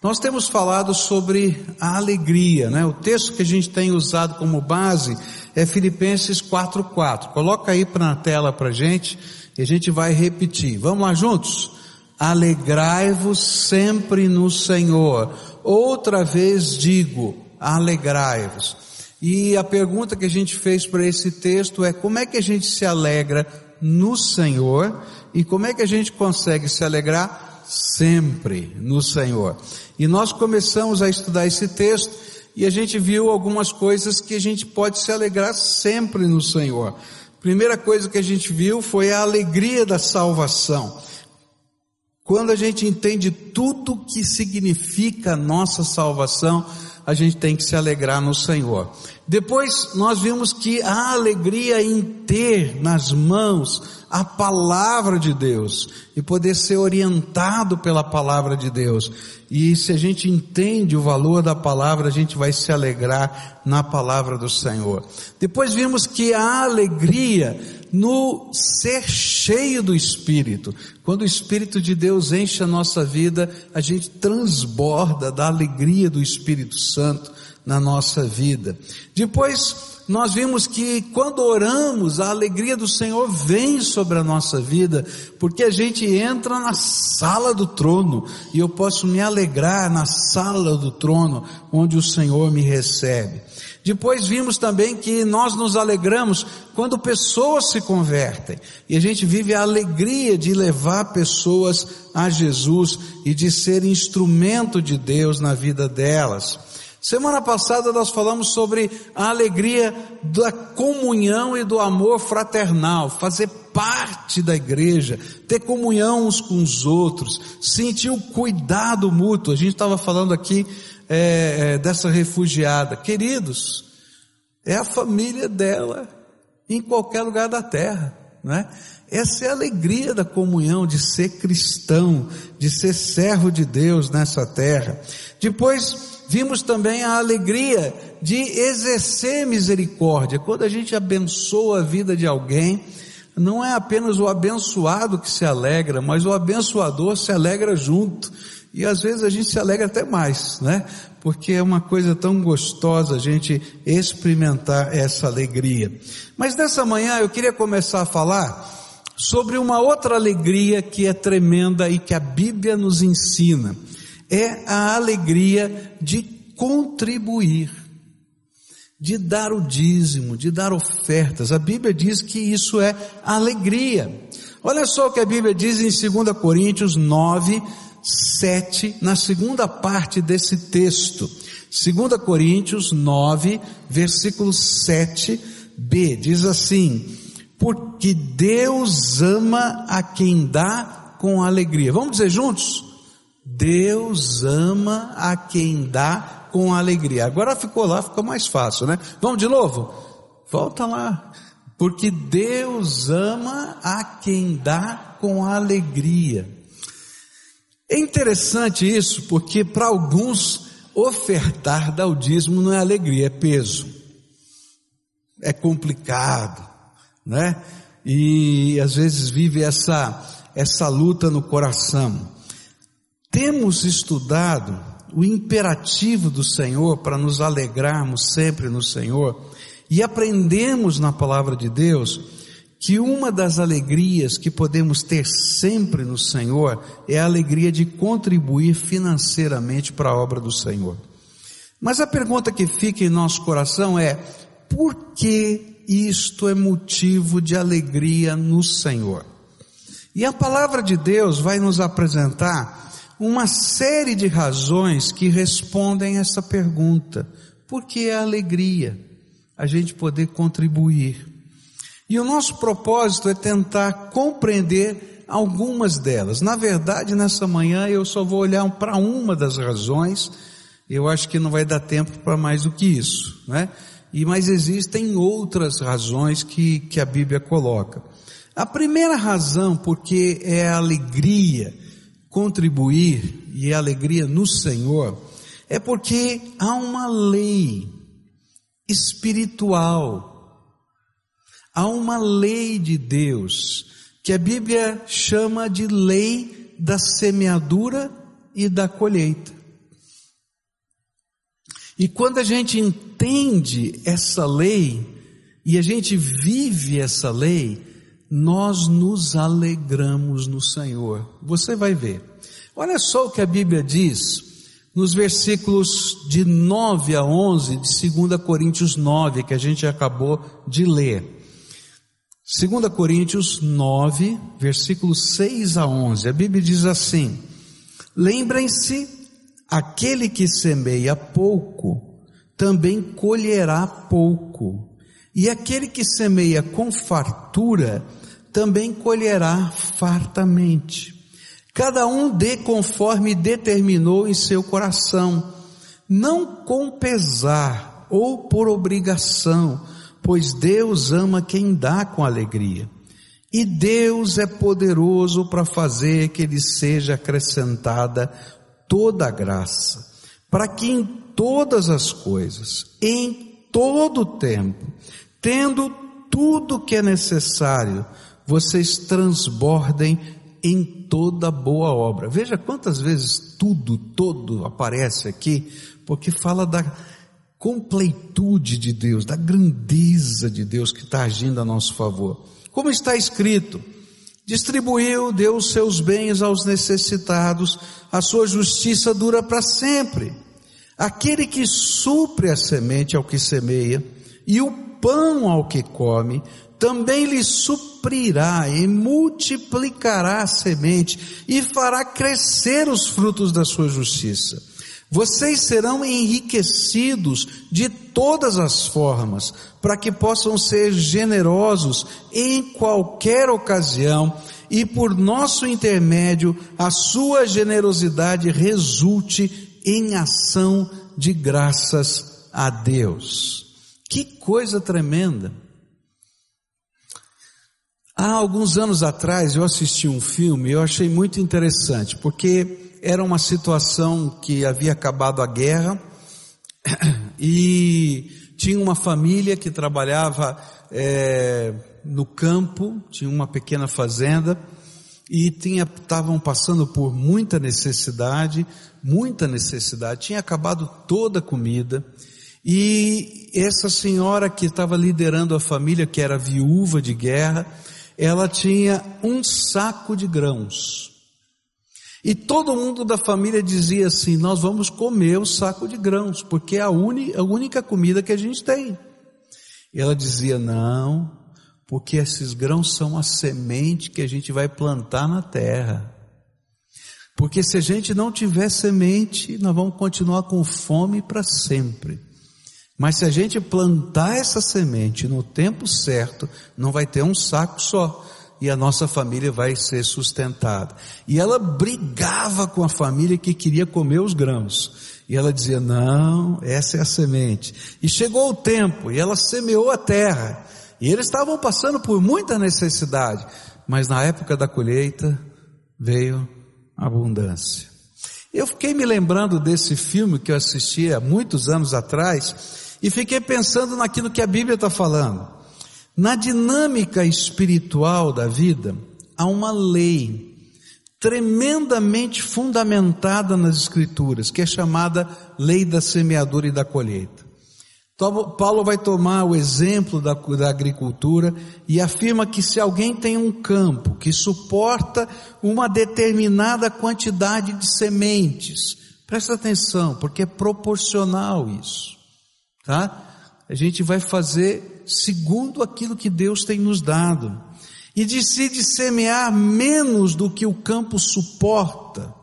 Nós temos falado sobre a alegria, né? O texto que a gente tem usado como base é Filipenses 4:4. Coloca aí para a tela para gente e a gente vai repetir. Vamos lá juntos? Alegrai-vos sempre no Senhor. Outra vez digo, alegrai-vos. E a pergunta que a gente fez para esse texto é como é que a gente se alegra no Senhor e como é que a gente consegue se alegrar sempre no Senhor. E nós começamos a estudar esse texto e a gente viu algumas coisas que a gente pode se alegrar sempre no Senhor. Primeira coisa que a gente viu foi a alegria da salvação. Quando a gente entende tudo que significa a nossa salvação, a gente tem que se alegrar no Senhor. Depois nós vimos que a alegria em ter nas mãos a palavra de Deus e poder ser orientado pela palavra de Deus. E se a gente entende o valor da palavra, a gente vai se alegrar na palavra do Senhor. Depois vimos que a alegria no ser cheio do Espírito. Quando o Espírito de Deus enche a nossa vida, a gente transborda da alegria do Espírito Santo na nossa vida. Depois nós vimos que quando oramos, a alegria do Senhor vem sobre a nossa vida, porque a gente entra na sala do trono e eu posso me alegrar na sala do trono onde o Senhor me recebe. Depois vimos também que nós nos alegramos quando pessoas se convertem e a gente vive a alegria de levar pessoas a Jesus e de ser instrumento de Deus na vida delas. Semana passada nós falamos sobre a alegria da comunhão e do amor fraternal, fazer parte da igreja, ter comunhão uns com os outros, sentir o cuidado mútuo. A gente estava falando aqui é, é, dessa refugiada. Queridos, é a família dela em qualquer lugar da terra, né? Essa é a alegria da comunhão, de ser cristão, de ser servo de Deus nessa terra. Depois, Vimos também a alegria de exercer misericórdia. Quando a gente abençoa a vida de alguém, não é apenas o abençoado que se alegra, mas o abençoador se alegra junto. E às vezes a gente se alegra até mais, né? Porque é uma coisa tão gostosa a gente experimentar essa alegria. Mas nessa manhã eu queria começar a falar sobre uma outra alegria que é tremenda e que a Bíblia nos ensina é a alegria de contribuir, de dar o dízimo, de dar ofertas. A Bíblia diz que isso é alegria. Olha só o que a Bíblia diz em 2 Coríntios 9, 7, na segunda parte desse texto. 2 Coríntios 9, versículo 7b, diz assim: Porque Deus ama a quem dá com alegria. Vamos dizer juntos? Deus ama a quem dá com alegria. Agora ficou lá, ficou mais fácil, né? Vamos de novo? Volta lá. Porque Deus ama a quem dá com alegria. É interessante isso, porque para alguns ofertar dar o dízimo não é alegria, é peso. É complicado, né? E às vezes vive essa essa luta no coração. Temos estudado o imperativo do Senhor para nos alegrarmos sempre no Senhor e aprendemos na palavra de Deus que uma das alegrias que podemos ter sempre no Senhor é a alegria de contribuir financeiramente para a obra do Senhor. Mas a pergunta que fica em nosso coração é: por que isto é motivo de alegria no Senhor? E a palavra de Deus vai nos apresentar uma série de razões que respondem essa pergunta. Por que a alegria? A gente poder contribuir. E o nosso propósito é tentar compreender algumas delas. Na verdade, nessa manhã eu só vou olhar para uma das razões. Eu acho que não vai dar tempo para mais do que isso, né? E mas existem outras razões que, que a Bíblia coloca. A primeira razão, porque é a alegria contribuir e alegria no Senhor é porque há uma lei espiritual, há uma lei de Deus que a Bíblia chama de lei da semeadura e da colheita. E quando a gente entende essa lei e a gente vive essa lei, nós nos alegramos no Senhor. Você vai ver. Olha só o que a Bíblia diz nos versículos de 9 a 11 de 2 Coríntios 9, que a gente acabou de ler. 2 Coríntios 9, versículos 6 a 11. A Bíblia diz assim: Lembrem-se Aquele que semeia pouco, também colherá pouco. E aquele que semeia com fartura, também colherá fartamente. Cada um dê conforme determinou em seu coração, não com pesar ou por obrigação, pois Deus ama quem dá com alegria. E Deus é poderoso para fazer que lhe seja acrescentada toda a graça, para que em todas as coisas, em todo o tempo, tendo tudo que é necessário, vocês transbordem em toda boa obra. Veja quantas vezes tudo, todo aparece aqui, porque fala da completude de Deus, da grandeza de Deus que está agindo a nosso favor. Como está escrito, distribuiu, deu os seus bens aos necessitados, a sua justiça dura para sempre. Aquele que supre a semente ao que semeia e o pão ao que come, também lhe suprirá e multiplicará a semente e fará crescer os frutos da sua justiça. Vocês serão enriquecidos de todas as formas, para que possam ser generosos em qualquer ocasião e por nosso intermédio a sua generosidade resulte em ação de graças a Deus. Que coisa tremenda! Há alguns anos atrás eu assisti um filme e eu achei muito interessante, porque era uma situação que havia acabado a guerra e tinha uma família que trabalhava é, no campo, tinha uma pequena fazenda e estavam passando por muita necessidade, muita necessidade, tinha acabado toda a comida e essa senhora que estava liderando a família, que era viúva de guerra, ela tinha um saco de grãos. E todo mundo da família dizia assim: Nós vamos comer o saco de grãos, porque é a, a única comida que a gente tem. E ela dizia: Não, porque esses grãos são a semente que a gente vai plantar na terra. Porque se a gente não tiver semente, nós vamos continuar com fome para sempre. Mas se a gente plantar essa semente no tempo certo, não vai ter um saco só e a nossa família vai ser sustentada. E ela brigava com a família que queria comer os grãos. E ela dizia: Não, essa é a semente. E chegou o tempo, e ela semeou a terra. E eles estavam passando por muita necessidade. Mas na época da colheita veio abundância. Eu fiquei me lembrando desse filme que eu assisti há muitos anos atrás e fiquei pensando naquilo que a Bíblia está falando. Na dinâmica espiritual da vida, há uma lei tremendamente fundamentada nas Escrituras, que é chamada lei da semeadura e da colheita. Paulo vai tomar o exemplo da, da, agricultura e afirma que se alguém tem um campo que suporta uma determinada quantidade de sementes, presta atenção, porque é proporcional isso tá? A gente vai fazer segundo aquilo que Deus tem nos dado. E decide semear menos do que o campo suporta.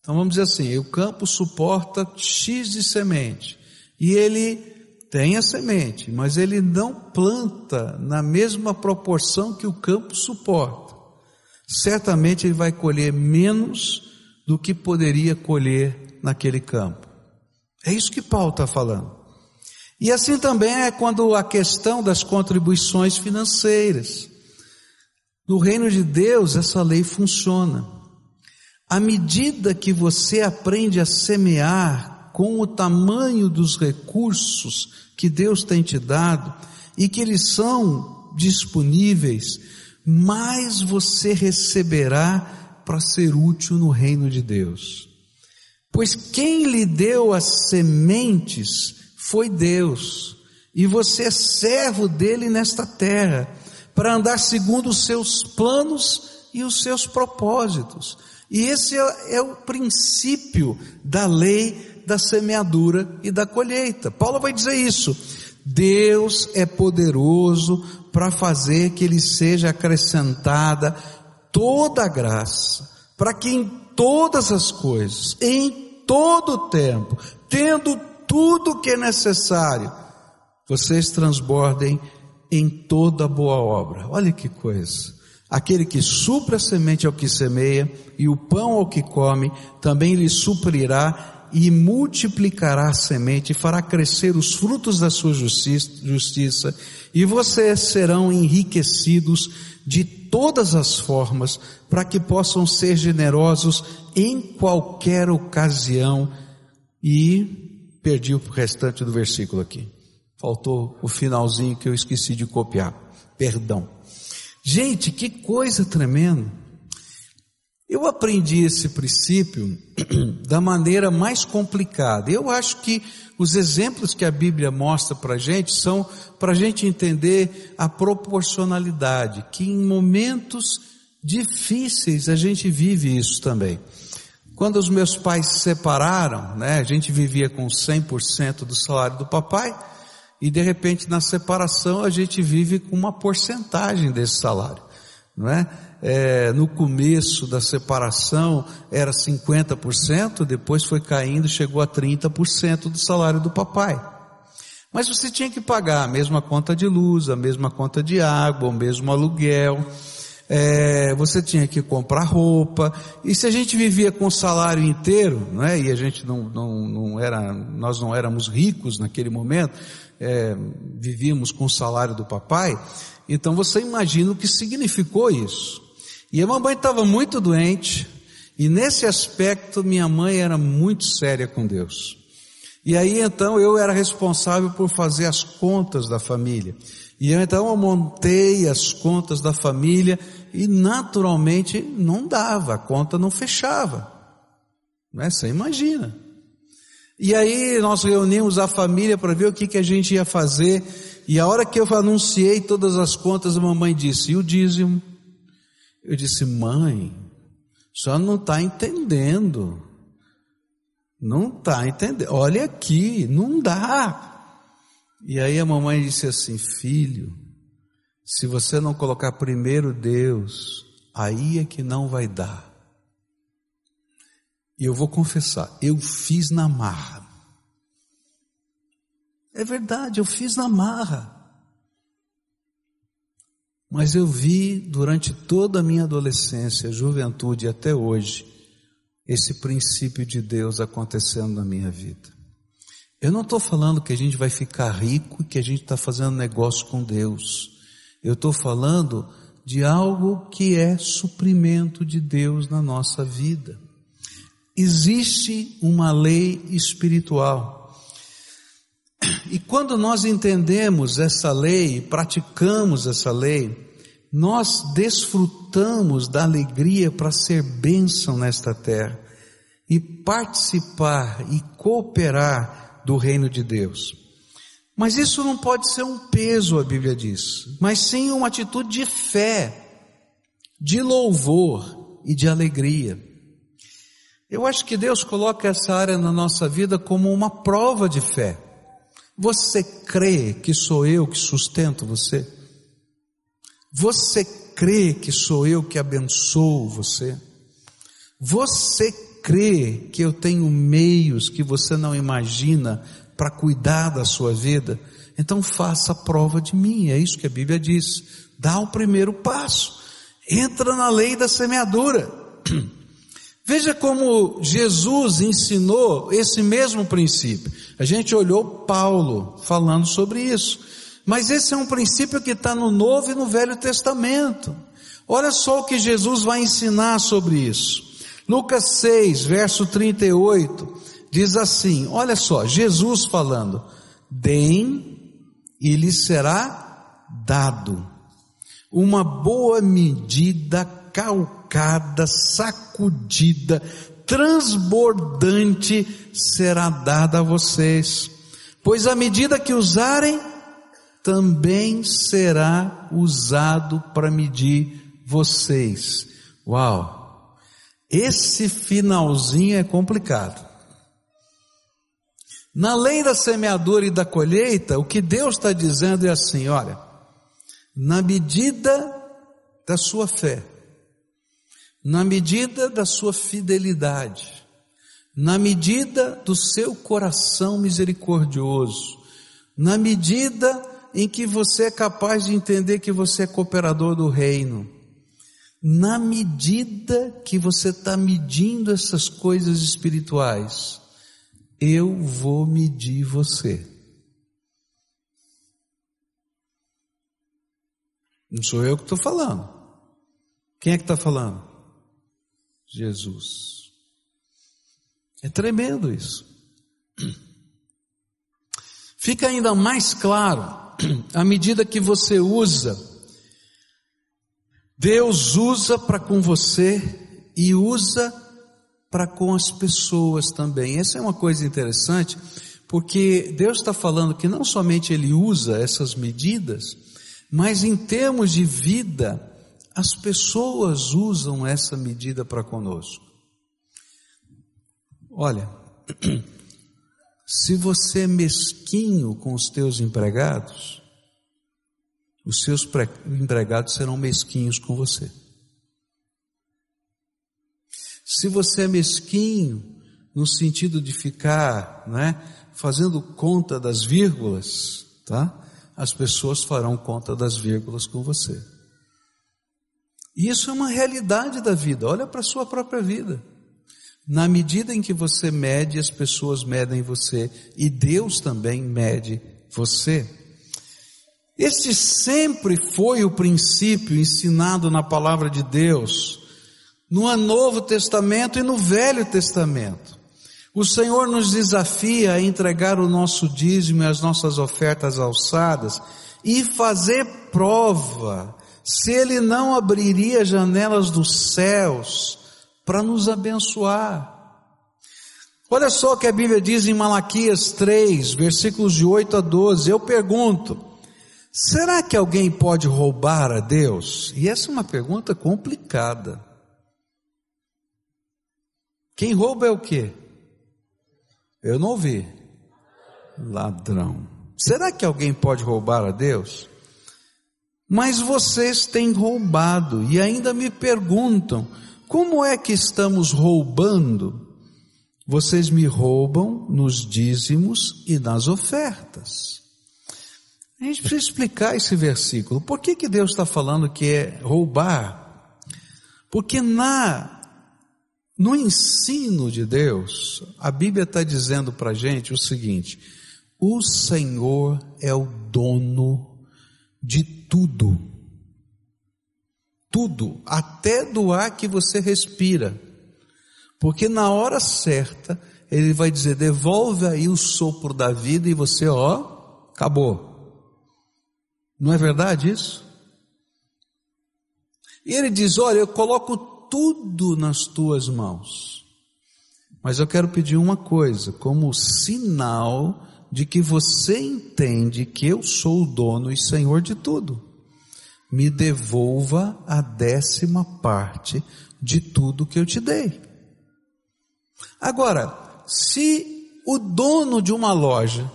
Então vamos dizer assim, o campo suporta X de semente. E ele tem a semente, mas ele não planta na mesma proporção que o campo suporta. Certamente ele vai colher menos do que poderia colher naquele campo. É isso que Paulo está falando. E assim também é quando a questão das contribuições financeiras. No reino de Deus, essa lei funciona. À medida que você aprende a semear com o tamanho dos recursos que Deus tem te dado e que eles são disponíveis, mais você receberá para ser útil no reino de Deus. Pois quem lhe deu as sementes foi Deus, e você é servo dele nesta terra, para andar segundo os seus planos e os seus propósitos. E esse é, é o princípio da lei da semeadura e da colheita. Paulo vai dizer isso. Deus é poderoso para fazer que lhe seja acrescentada toda a graça, para que em todas as coisas, em todo o tempo, tendo tudo o que é necessário, vocês transbordem em toda boa obra. Olha que coisa. Aquele que supra a semente ao que semeia e o pão ao que come, também lhe suprirá e multiplicará a semente e fará crescer os frutos da sua justiça, e vocês serão enriquecidos de todas as formas, para que possam ser generosos em qualquer ocasião. E perdi o restante do versículo aqui. Faltou o finalzinho que eu esqueci de copiar. Perdão. Gente, que coisa tremenda. Eu aprendi esse princípio da maneira mais complicada. Eu acho que os exemplos que a Bíblia mostra para a gente são para a gente entender a proporcionalidade, que em momentos difíceis a gente vive isso também. Quando os meus pais se separaram, né, a gente vivia com 100% do salário do papai, e de repente na separação a gente vive com uma porcentagem desse salário, não é? é, no começo da separação era 50%, depois foi caindo, chegou a 30% do salário do papai. Mas você tinha que pagar a mesma conta de luz, a mesma conta de água, o mesmo aluguel, é, você tinha que comprar roupa, e se a gente vivia com o salário inteiro, não é? e a gente não, não, não era, nós não éramos ricos naquele momento, é, vivíamos com o salário do papai, então você imagina o que significou isso. E a mamãe estava muito doente, e nesse aspecto minha mãe era muito séria com Deus. E aí então eu era responsável por fazer as contas da família. E eu, então eu montei as contas da família e naturalmente não dava, a conta não fechava. Né? Você imagina. E aí nós reunimos a família para ver o que, que a gente ia fazer. E a hora que eu anunciei todas as contas, a mamãe disse, e o dízimo? Eu disse, mãe, só não está entendendo. Não está entendendo. Olha aqui, não dá. E aí a mamãe disse assim, filho, se você não colocar primeiro Deus, aí é que não vai dar. E eu vou confessar, eu fiz na marra. É verdade, eu fiz na marra. Mas eu vi durante toda a minha adolescência, juventude e até hoje, esse princípio de Deus acontecendo na minha vida. Eu não estou falando que a gente vai ficar rico e que a gente está fazendo negócio com Deus. Eu estou falando de algo que é suprimento de Deus na nossa vida. Existe uma lei espiritual e quando nós entendemos essa lei, praticamos essa lei, nós desfrutamos da alegria para ser bênção nesta terra e participar e cooperar do reino de Deus. Mas isso não pode ser um peso, a Bíblia diz, mas sim uma atitude de fé, de louvor e de alegria. Eu acho que Deus coloca essa área na nossa vida como uma prova de fé. Você crê que sou eu que sustento você? Você crê que sou eu que abençoo você? Você crê que eu tenho meios que você não imagina para cuidar da sua vida? Então faça a prova de mim, é isso que a Bíblia diz. Dá o primeiro passo. Entra na lei da semeadura. Veja como Jesus ensinou esse mesmo princípio. A gente olhou Paulo falando sobre isso. Mas esse é um princípio que está no Novo e no Velho Testamento. Olha só o que Jesus vai ensinar sobre isso. Lucas 6, verso 38, diz assim: olha só, Jesus falando: deem e lhes será dado uma boa medida calcada, sacudida, transbordante será dada a vocês, pois a medida que usarem, também será usado para medir vocês. Uau! Esse finalzinho é complicado. Na lei da semeadura e da colheita, o que Deus está dizendo é assim: olha, na medida da sua fé, na medida da sua fidelidade, na medida do seu coração misericordioso, na medida em que você é capaz de entender que você é cooperador do reino, na medida que você está medindo essas coisas espirituais, eu vou medir você. Não sou eu que estou falando. Quem é que está falando? Jesus. É tremendo isso. Fica ainda mais claro à medida que você usa. Deus usa para com você e usa para com as pessoas também. Essa é uma coisa interessante, porque Deus está falando que não somente Ele usa essas medidas, mas em termos de vida, as pessoas usam essa medida para conosco. Olha, se você é mesquinho com os teus empregados, os seus empregados serão mesquinhos com você. Se você é mesquinho no sentido de ficar, né, fazendo conta das vírgulas, tá? As pessoas farão conta das vírgulas com você. Isso é uma realidade da vida. Olha para a sua própria vida. Na medida em que você mede, as pessoas medem você e Deus também mede você. Este sempre foi o princípio ensinado na palavra de Deus no Novo Testamento e no Velho Testamento. O Senhor nos desafia a entregar o nosso dízimo e as nossas ofertas alçadas e fazer prova se Ele não abriria janelas dos céus para nos abençoar. Olha só o que a Bíblia diz em Malaquias 3, versículos de 8 a 12. Eu pergunto, será que alguém pode roubar a Deus? E essa é uma pergunta complicada. Quem rouba é o quê? Eu não ouvi. Ladrão. Será que alguém pode roubar a Deus? Mas vocês têm roubado e ainda me perguntam: como é que estamos roubando? Vocês me roubam nos dízimos e nas ofertas. A gente precisa explicar esse versículo. Por que, que Deus está falando que é roubar? Porque na no ensino de Deus, a Bíblia está dizendo para a gente o seguinte: o Senhor é o dono de tudo. Tudo, até do ar que você respira. Porque na hora certa, Ele vai dizer: devolve aí o sopro da vida e você, ó, acabou. Não é verdade isso? E Ele diz: olha, eu coloco tudo nas tuas mãos. Mas eu quero pedir uma coisa, como sinal de que você entende que eu sou o dono e senhor de tudo. Me devolva a décima parte de tudo que eu te dei. Agora, se o dono de uma loja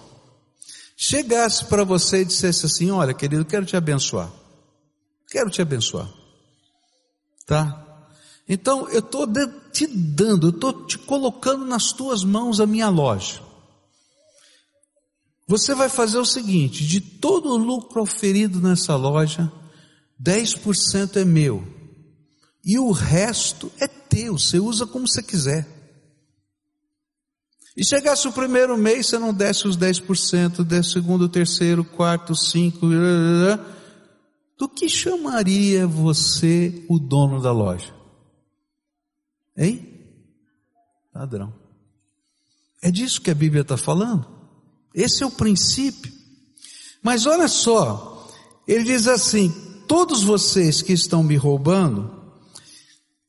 chegasse para você e dissesse assim: Olha, querido, quero te abençoar. Quero te abençoar. Tá? Então eu estou te dando, eu estou te colocando nas tuas mãos a minha loja. Você vai fazer o seguinte: de todo o lucro oferido nessa loja, 10% é meu, e o resto é teu, você usa como você quiser. E chegasse o primeiro mês, você não desce os 10%, desce o segundo, terceiro, quarto, cinco, do que chamaria você o dono da loja? Hein? Ladrão. É disso que a Bíblia está falando. Esse é o princípio. Mas olha só, ele diz assim: todos vocês que estão me roubando,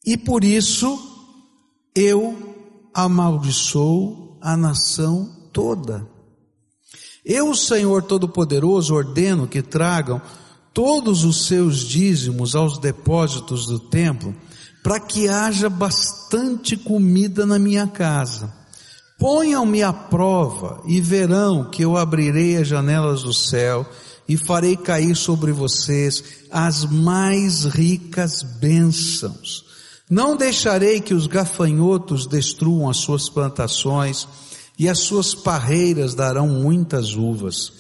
e por isso eu amaldiçoo a nação toda. Eu, Senhor Todo-Poderoso, ordeno que tragam todos os seus dízimos aos depósitos do templo, para que haja bastante comida na minha casa. Ponham-me à prova e verão que eu abrirei as janelas do céu e farei cair sobre vocês as mais ricas bênçãos. Não deixarei que os gafanhotos destruam as suas plantações, e as suas parreiras darão muitas uvas.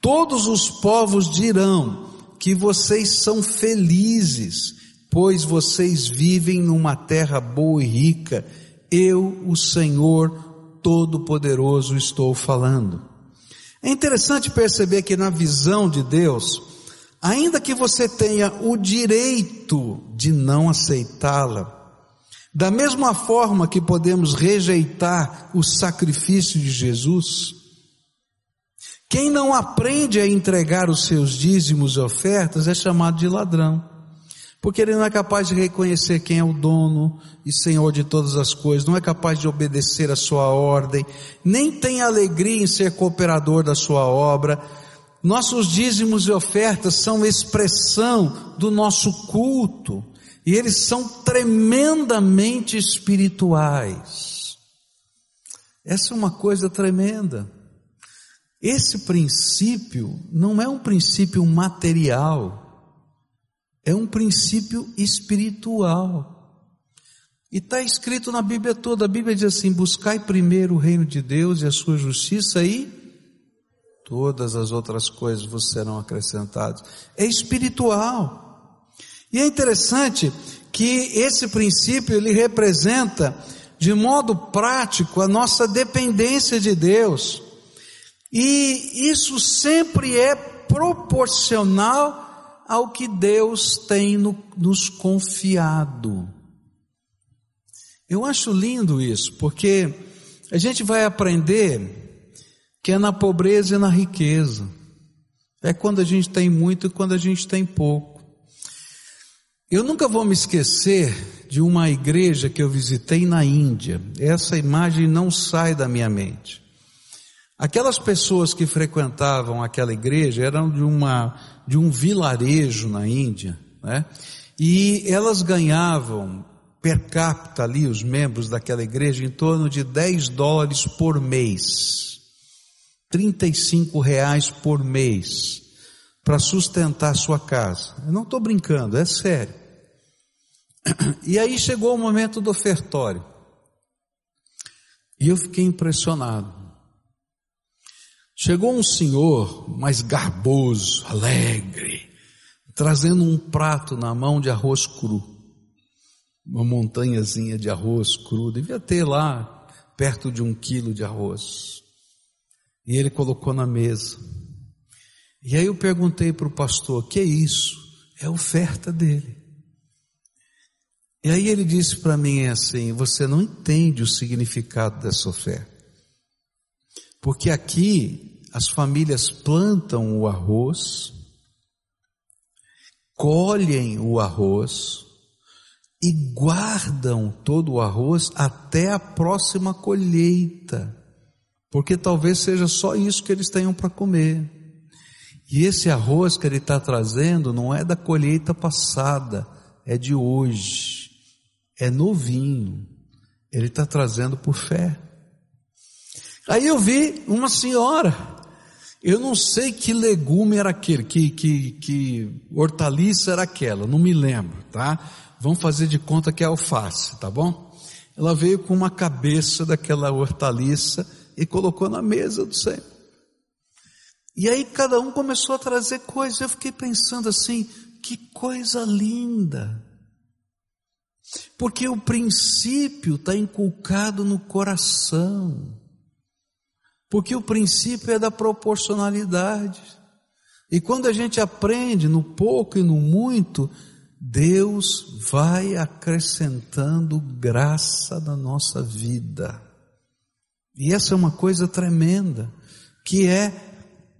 Todos os povos dirão que vocês são felizes, pois vocês vivem numa terra boa e rica. Eu, o Senhor Todo-Poderoso, estou falando. É interessante perceber que na visão de Deus, ainda que você tenha o direito de não aceitá-la, da mesma forma que podemos rejeitar o sacrifício de Jesus, quem não aprende a entregar os seus dízimos e ofertas é chamado de ladrão, porque ele não é capaz de reconhecer quem é o dono e senhor de todas as coisas, não é capaz de obedecer a sua ordem, nem tem alegria em ser cooperador da sua obra. Nossos dízimos e ofertas são expressão do nosso culto, e eles são tremendamente espirituais. Essa é uma coisa tremenda. Esse princípio não é um princípio material, é um princípio espiritual. E está escrito na Bíblia toda, a Bíblia diz assim: buscai primeiro o reino de Deus e a sua justiça e todas as outras coisas vos serão acrescentadas. É espiritual. E é interessante que esse princípio ele representa de modo prático a nossa dependência de Deus. E isso sempre é proporcional ao que Deus tem no, nos confiado. Eu acho lindo isso, porque a gente vai aprender que é na pobreza e na riqueza. É quando a gente tem muito e quando a gente tem pouco. Eu nunca vou me esquecer de uma igreja que eu visitei na Índia. Essa imagem não sai da minha mente. Aquelas pessoas que frequentavam aquela igreja eram de uma de um vilarejo na Índia, né? E elas ganhavam per capita ali os membros daquela igreja em torno de 10 dólares por mês. 35 reais por mês para sustentar sua casa. Eu não estou brincando, é sério. E aí chegou o momento do ofertório. E eu fiquei impressionado. Chegou um senhor mais garboso, alegre, trazendo um prato na mão de arroz cru. Uma montanhazinha de arroz cru. Devia ter lá perto de um quilo de arroz. E ele colocou na mesa. E aí eu perguntei para o pastor: que é isso? É oferta dele. E aí ele disse para mim assim: você não entende o significado dessa oferta. Porque aqui as famílias plantam o arroz, colhem o arroz e guardam todo o arroz até a próxima colheita. Porque talvez seja só isso que eles tenham para comer. E esse arroz que ele está trazendo não é da colheita passada, é de hoje, é novinho. Ele está trazendo por fé. Aí eu vi uma senhora, eu não sei que legume era aquele, que, que, que hortaliça era aquela, não me lembro, tá? Vamos fazer de conta que é alface, tá bom? Ela veio com uma cabeça daquela hortaliça e colocou na mesa do Senhor. E aí cada um começou a trazer coisas. Eu fiquei pensando assim, que coisa linda. Porque o princípio está inculcado no coração. Porque o princípio é da proporcionalidade. E quando a gente aprende no pouco e no muito, Deus vai acrescentando graça na nossa vida. E essa é uma coisa tremenda, que é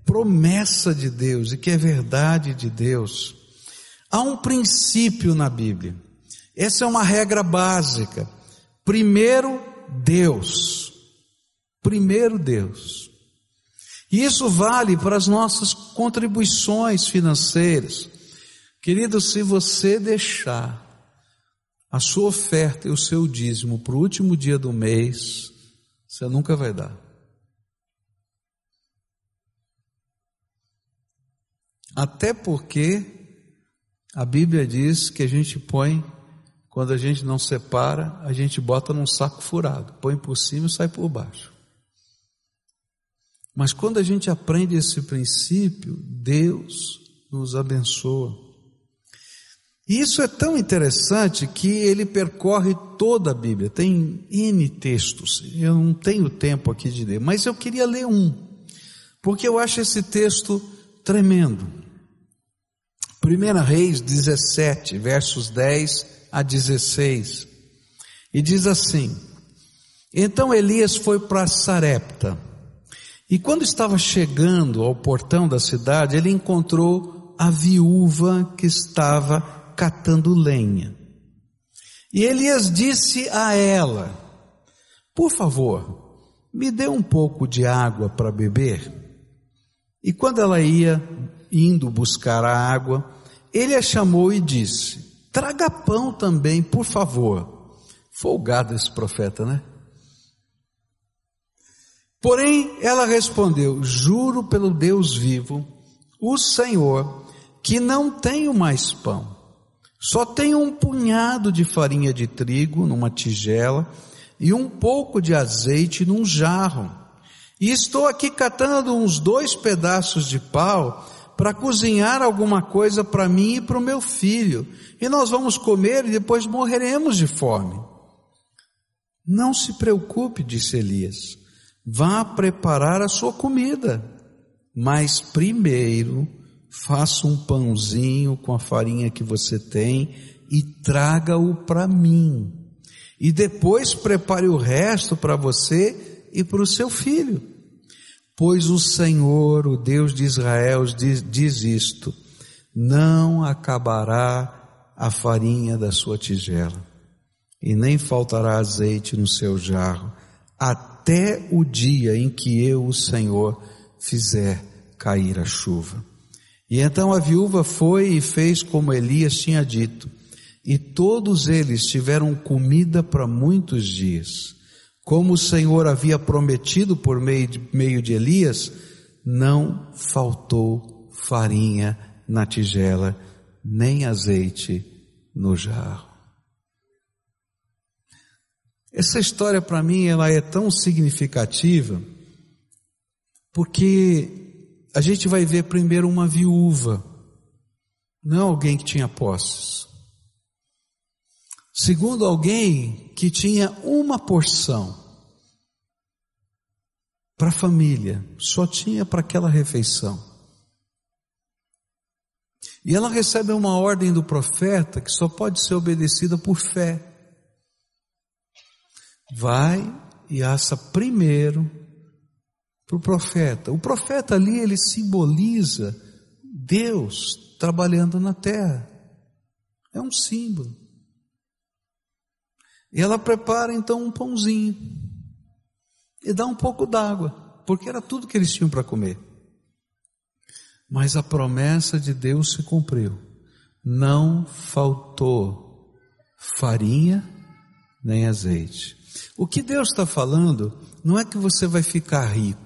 promessa de Deus e que é verdade de Deus. Há um princípio na Bíblia. Essa é uma regra básica. Primeiro Deus. Primeiro Deus. E isso vale para as nossas contribuições financeiras. Querido, se você deixar a sua oferta e o seu dízimo para o último dia do mês, você nunca vai dar. Até porque a Bíblia diz que a gente põe, quando a gente não separa, a gente bota num saco furado, põe por cima e sai por baixo. Mas quando a gente aprende esse princípio, Deus nos abençoa. E isso é tão interessante que ele percorre toda a Bíblia, tem N textos. Eu não tenho tempo aqui de ler, mas eu queria ler um, porque eu acho esse texto tremendo. 1 Reis 17, versos 10 a 16. E diz assim: Então Elias foi para Sarepta. E quando estava chegando ao portão da cidade, ele encontrou a viúva que estava catando lenha. E Elias disse a ela: Por favor, me dê um pouco de água para beber. E quando ela ia indo buscar a água, ele a chamou e disse: Traga pão também, por favor. Folgado esse profeta, né? Porém, ela respondeu: Juro pelo Deus vivo, o Senhor, que não tenho mais pão. Só tenho um punhado de farinha de trigo numa tigela e um pouco de azeite num jarro. E estou aqui catando uns dois pedaços de pau para cozinhar alguma coisa para mim e para o meu filho, e nós vamos comer e depois morreremos de fome. Não se preocupe, disse Elias, vá preparar a sua comida, mas primeiro faça um pãozinho com a farinha que você tem e traga-o para mim. E depois prepare o resto para você e para o seu filho. Pois o Senhor, o Deus de Israel, diz, diz isto: não acabará a farinha da sua tigela, e nem faltará azeite no seu jarro, até o dia em que eu, o Senhor, fizer cair a chuva. E então a viúva foi e fez como Elias tinha dito, e todos eles tiveram comida para muitos dias. Como o Senhor havia prometido por meio de, meio de Elias, não faltou farinha na tigela, nem azeite no jarro. Essa história para mim ela é tão significativa porque a gente vai ver primeiro uma viúva, não alguém que tinha posses. Segundo alguém que tinha uma porção para a família, só tinha para aquela refeição. E ela recebe uma ordem do profeta que só pode ser obedecida por fé. Vai e assa primeiro para o profeta. O profeta ali ele simboliza Deus trabalhando na terra. É um símbolo. E ela prepara então um pãozinho e dá um pouco d'água, porque era tudo que eles tinham para comer. Mas a promessa de Deus se cumpriu. Não faltou farinha nem azeite. O que Deus está falando não é que você vai ficar rico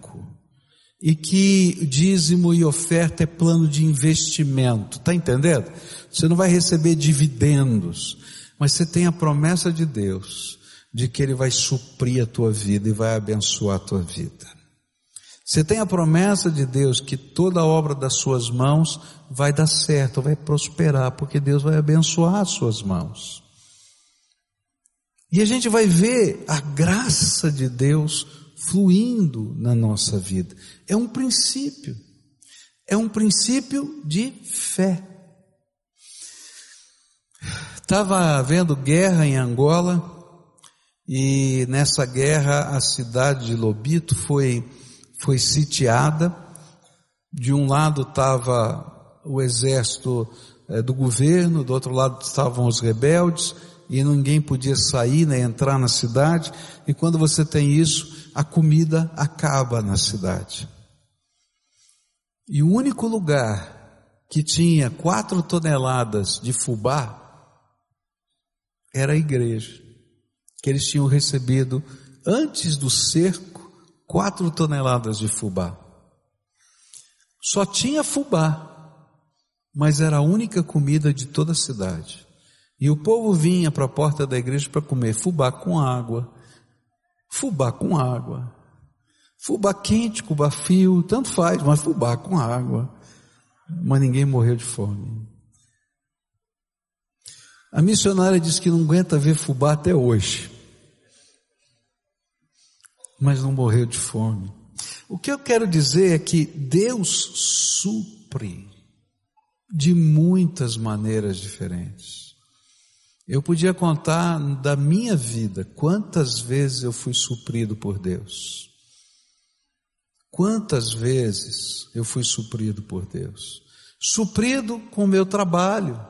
e que dízimo e oferta é plano de investimento, está entendendo? Você não vai receber dividendos mas você tem a promessa de Deus de que Ele vai suprir a tua vida e vai abençoar a tua vida. Você tem a promessa de Deus que toda obra das suas mãos vai dar certo, vai prosperar, porque Deus vai abençoar as suas mãos. E a gente vai ver a graça de Deus fluindo na nossa vida. É um princípio. É um princípio de fé. Estava havendo guerra em Angola e nessa guerra a cidade de Lobito foi, foi sitiada. De um lado estava o exército eh, do governo, do outro lado estavam os rebeldes e ninguém podia sair nem entrar na cidade, e quando você tem isso, a comida acaba na cidade. E o único lugar que tinha quatro toneladas de fubá era a igreja, que eles tinham recebido antes do cerco quatro toneladas de fubá. Só tinha fubá, mas era a única comida de toda a cidade. E o povo vinha para a porta da igreja para comer fubá com água, fubá com água, fubá quente, fubá frio, tanto faz, mas fubá com água. Mas ninguém morreu de fome. A missionária disse que não aguenta ver fubá até hoje. Mas não morreu de fome. O que eu quero dizer é que Deus supre de muitas maneiras diferentes. Eu podia contar da minha vida quantas vezes eu fui suprido por Deus. Quantas vezes eu fui suprido por Deus? Suprido com o meu trabalho.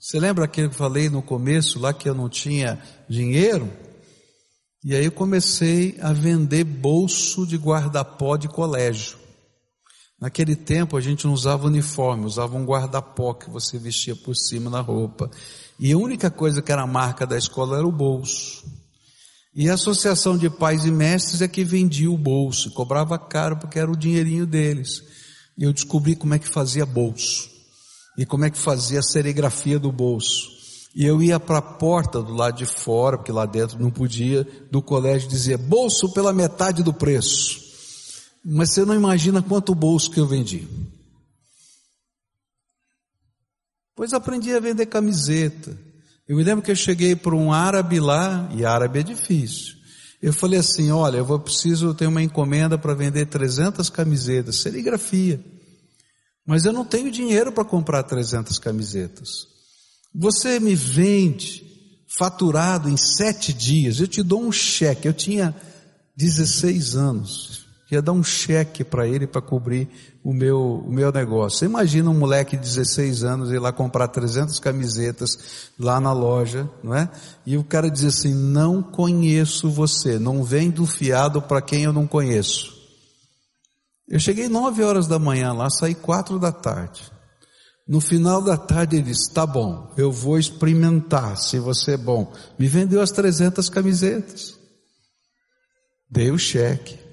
Você lembra aquele que eu falei no começo lá que eu não tinha dinheiro? E aí eu comecei a vender bolso de guarda-pó de colégio. Naquele tempo a gente não usava uniforme, usava um guarda-pó que você vestia por cima na roupa. E a única coisa que era marca da escola era o bolso. E a associação de pais e mestres é que vendia o bolso, cobrava caro porque era o dinheirinho deles. E eu descobri como é que fazia bolso. E como é que fazia a serigrafia do bolso. E eu ia para a porta do lado de fora, porque lá dentro não podia, do colégio dizia bolso pela metade do preço. Mas você não imagina quanto bolso que eu vendi. Pois aprendi a vender camiseta. Eu me lembro que eu cheguei para um árabe lá, e árabe é difícil. Eu falei assim, olha, eu vou preciso ter uma encomenda para vender 300 camisetas, serigrafia. Mas eu não tenho dinheiro para comprar 300 camisetas. Você me vende faturado em sete dias, eu te dou um cheque. Eu tinha 16 anos ia dar um cheque para ele para cobrir o meu, o meu negócio. Você imagina um moleque de 16 anos ir lá comprar 300 camisetas lá na loja, não é? E o cara diz assim, não conheço você, não vem do fiado para quem eu não conheço. Eu cheguei nove horas da manhã lá, saí quatro da tarde. No final da tarde ele disse, tá bom, eu vou experimentar se você é bom. Me vendeu as 300 camisetas. Dei o cheque.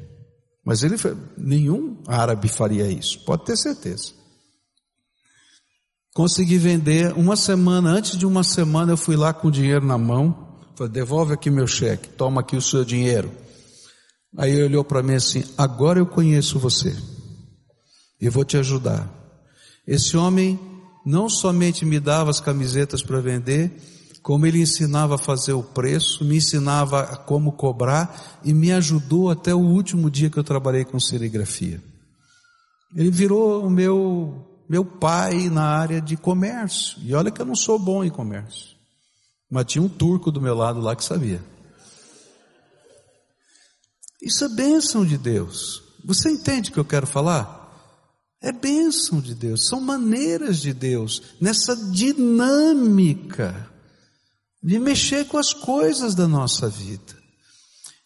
Mas ele, nenhum árabe faria isso, pode ter certeza. Consegui vender uma semana, antes de uma semana eu fui lá com o dinheiro na mão, falei, devolve aqui meu cheque, toma aqui o seu dinheiro. Aí ele olhou para mim assim, agora eu conheço você, e vou te ajudar. Esse homem não somente me dava as camisetas para vender, como ele ensinava a fazer o preço, me ensinava como cobrar e me ajudou até o último dia que eu trabalhei com serigrafia. Ele virou o meu, meu pai na área de comércio. E olha que eu não sou bom em comércio. Mas tinha um turco do meu lado lá que sabia. Isso é bênção de Deus. Você entende o que eu quero falar? É bênção de Deus, são maneiras de Deus, nessa dinâmica de mexer com as coisas da nossa vida.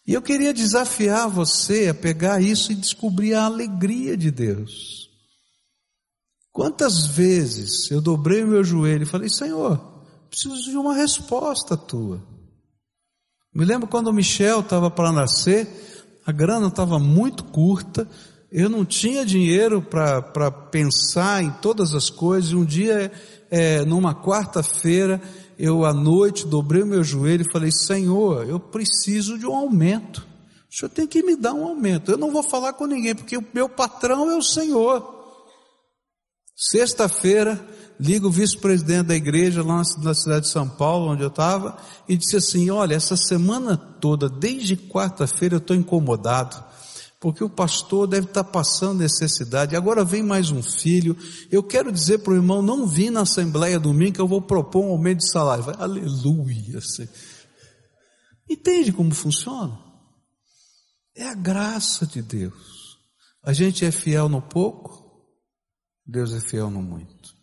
E eu queria desafiar você a pegar isso e descobrir a alegria de Deus. Quantas vezes eu dobrei o meu joelho e falei, Senhor, preciso de uma resposta tua. Me lembro quando o Michel estava para nascer, a grana estava muito curta, eu não tinha dinheiro para pensar em todas as coisas. Um dia, é, numa quarta-feira, eu à noite dobrei o meu joelho e falei: Senhor, eu preciso de um aumento. O senhor tem que me dar um aumento. Eu não vou falar com ninguém, porque o meu patrão é o Senhor. Sexta-feira, ligo o vice-presidente da igreja lá na cidade de São Paulo, onde eu estava, e disse assim: Olha, essa semana toda, desde quarta-feira, eu estou incomodado porque o pastor deve estar passando necessidade. Agora vem mais um filho. Eu quero dizer para o irmão, não vim na Assembleia domingo que eu vou propor um aumento de salário. Vai, aleluia. Entende como funciona? É a graça de Deus. A gente é fiel no pouco, Deus é fiel no muito.